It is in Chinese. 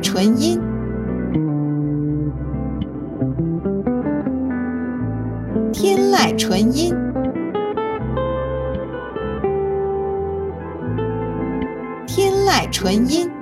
纯音，天籁纯音，天籁纯音。